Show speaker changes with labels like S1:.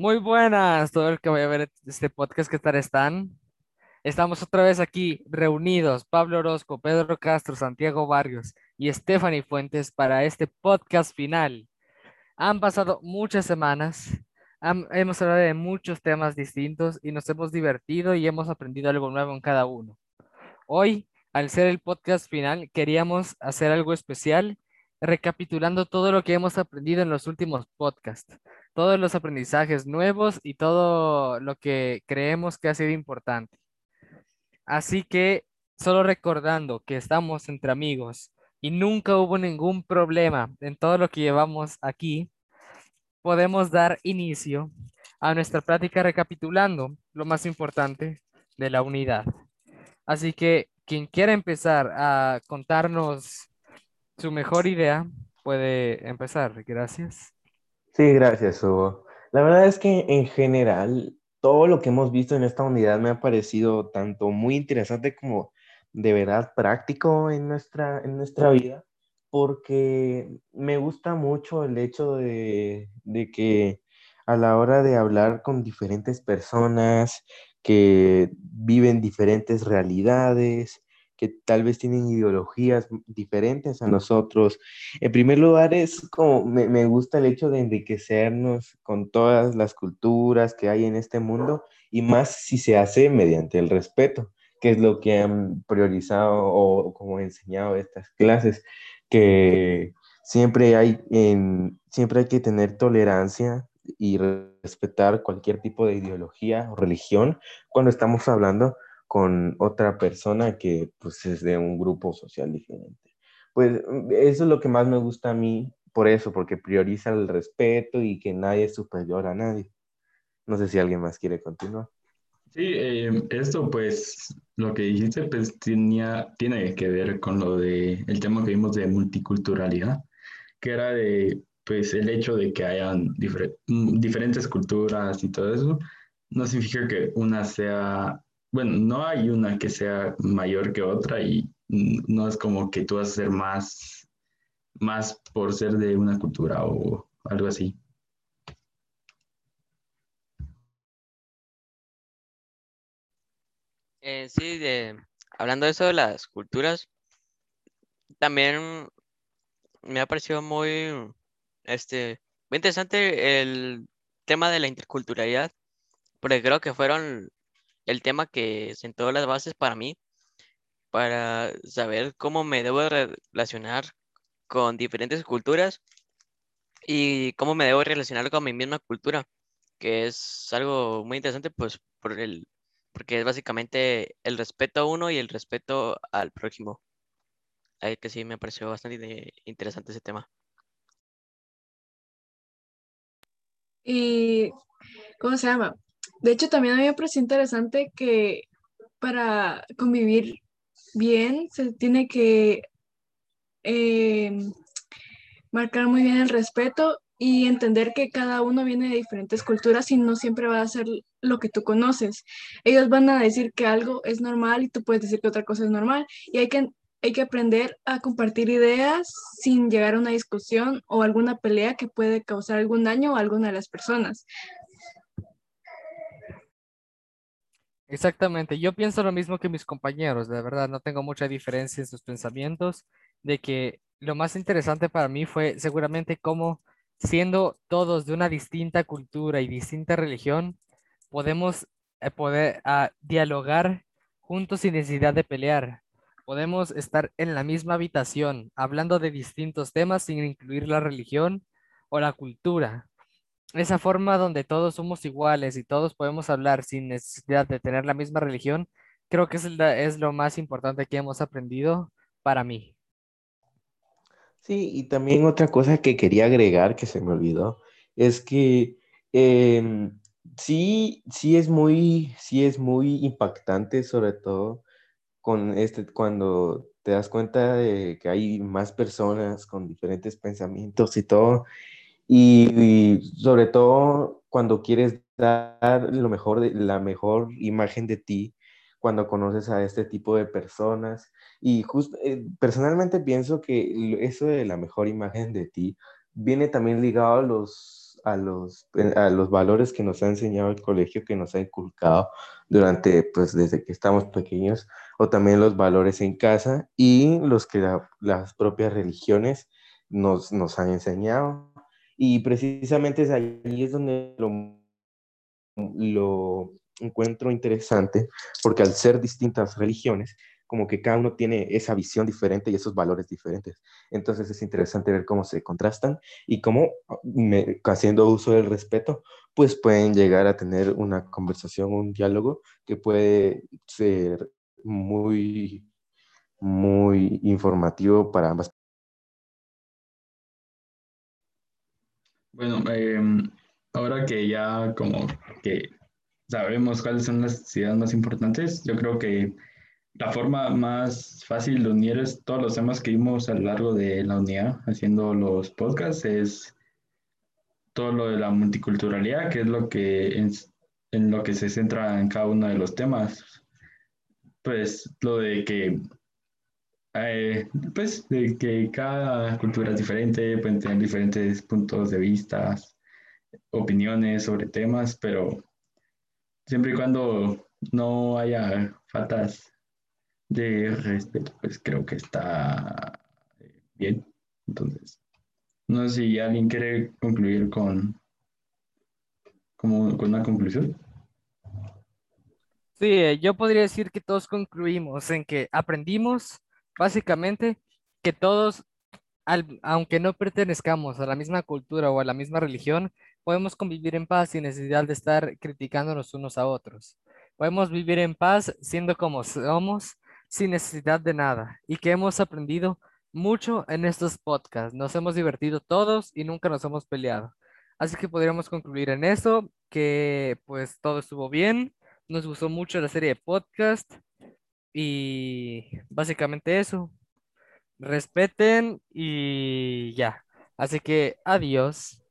S1: Muy buenas, todo el que vaya a ver este podcast, ¿qué tal están? Estamos otra vez aquí reunidos, Pablo Orozco, Pedro Castro, Santiago Barrios y Stephanie Fuentes para este podcast final. Han pasado muchas semanas, hemos hablado de muchos temas distintos y nos hemos divertido y hemos aprendido algo nuevo en cada uno. Hoy, al ser el podcast final, queríamos hacer algo especial, recapitulando todo lo que hemos aprendido en los últimos podcasts, todos los aprendizajes nuevos y todo lo que creemos que ha sido importante. Así que, solo recordando que estamos entre amigos y nunca hubo ningún problema en todo lo que llevamos aquí, podemos dar inicio a nuestra práctica recapitulando lo más importante de la unidad. Así que quien quiera empezar a contarnos su mejor idea, puede empezar. Gracias.
S2: Sí, gracias, Hugo. La verdad es que en general todo lo que hemos visto en esta unidad me ha parecido tanto muy interesante como de verdad práctico en nuestra, en nuestra vida, porque me gusta mucho el hecho de, de que a la hora de hablar con diferentes personas que viven diferentes realidades, que tal vez tienen ideologías diferentes a nosotros, en primer lugar, es como me, me gusta el hecho de enriquecernos con todas las culturas que hay en este mundo y más si se hace mediante el respeto, que es lo que han priorizado o como he enseñado estas clases, que siempre hay, en, siempre hay que tener tolerancia y respetar cualquier tipo de ideología o religión cuando estamos hablando con otra persona que pues es de un grupo social diferente. Pues eso es lo que más me gusta a mí, por eso, porque prioriza el respeto y que nadie es superior a nadie. No sé si alguien más quiere continuar.
S3: Sí, eh, esto pues lo que dijiste pues tenía, tiene que ver con lo de el tema que vimos de multiculturalidad, que era de pues el hecho de que hayan difer diferentes culturas y todo eso, no significa que una sea, bueno, no hay una que sea mayor que otra y no es como que tú vas a ser más, más por ser de una cultura o algo así.
S4: Eh, sí, de, hablando de eso de las culturas, también me ha parecido muy, este, muy interesante el tema de la interculturalidad, porque creo que fueron el tema que sentó las bases para mí, para saber cómo me debo relacionar con diferentes culturas y cómo me debo relacionar con mi misma cultura, que es algo muy interesante, pues, por el, porque es básicamente el respeto a uno y el respeto al prójimo. Ahí que sí me pareció bastante interesante ese tema.
S5: Y, ¿cómo se llama? De hecho, también a mí me parece interesante que para convivir bien se tiene que eh, marcar muy bien el respeto y entender que cada uno viene de diferentes culturas y no siempre va a ser lo que tú conoces. Ellos van a decir que algo es normal y tú puedes decir que otra cosa es normal y hay que, hay que aprender a compartir ideas sin llegar a una discusión o alguna pelea que puede causar algún daño a alguna de las personas.
S1: Exactamente, yo pienso lo mismo que mis compañeros, de verdad, no tengo mucha diferencia en sus pensamientos, de que lo más interesante para mí fue seguramente cómo siendo todos de una distinta cultura y distinta religión, podemos eh, poder ah, dialogar juntos sin necesidad de pelear. Podemos estar en la misma habitación hablando de distintos temas sin incluir la religión o la cultura. Esa forma donde todos somos iguales y todos podemos hablar sin necesidad de tener la misma religión, creo que es, es lo más importante que hemos aprendido para mí.
S2: Sí, y también otra cosa que quería agregar que se me olvidó es que em, sí, sí es muy, sí es muy impactante, sobre todo con este, cuando te das cuenta de que hay más personas con diferentes pensamientos y todo, y, y sobre todo cuando quieres dar lo mejor de, la mejor imagen de ti, cuando conoces a este tipo de personas. Y justo, eh, personalmente pienso que eso de la mejor imagen de ti viene también ligado a los, a, los, eh, a los valores que nos ha enseñado el colegio, que nos ha inculcado durante, pues desde que estamos pequeños, o también los valores en casa y los que las propias religiones nos, nos han enseñado. Y precisamente es ahí es donde lo, encuentro interesante, porque al ser distintas religiones, como que cada uno tiene esa visión diferente y esos valores diferentes. Entonces es interesante ver cómo se contrastan y cómo, haciendo uso del respeto, pues pueden llegar a tener una conversación, un diálogo que puede ser muy, muy informativo para ambas.
S3: Bueno, em, ahora que ya como que sabemos cuáles son las ideas más importantes, yo creo que la forma más fácil de unir todos los temas que vimos a lo largo de la unidad haciendo los podcasts es todo lo de la multiculturalidad, que es lo que en, en lo que se centra en cada uno de los temas. Pues lo de que eh, pues de que cada cultura es diferente, pueden tener diferentes puntos de vista, opiniones sobre temas, pero siempre y cuando no haya faltas de respeto, pues creo que está eh, bien. Entonces, no sé si alguien quiere concluir con, como, con una conclusión.
S1: Sí, eh, yo podría decir que todos concluimos en que aprendimos básicamente que todos, aunque no pertenezcamos a la misma cultura o a la misma religión, podemos convivir en paz sin necesidad de estar criticándonos unos a otros. Podemos vivir en paz siendo como somos sin necesidad de nada y que hemos aprendido mucho en estos podcasts. Nos hemos divertido todos y nunca nos hemos peleado. Así que podríamos concluir en eso, que pues todo estuvo bien. Nos gustó mucho la serie de podcast y básicamente eso. Respeten y ya. Así que adiós.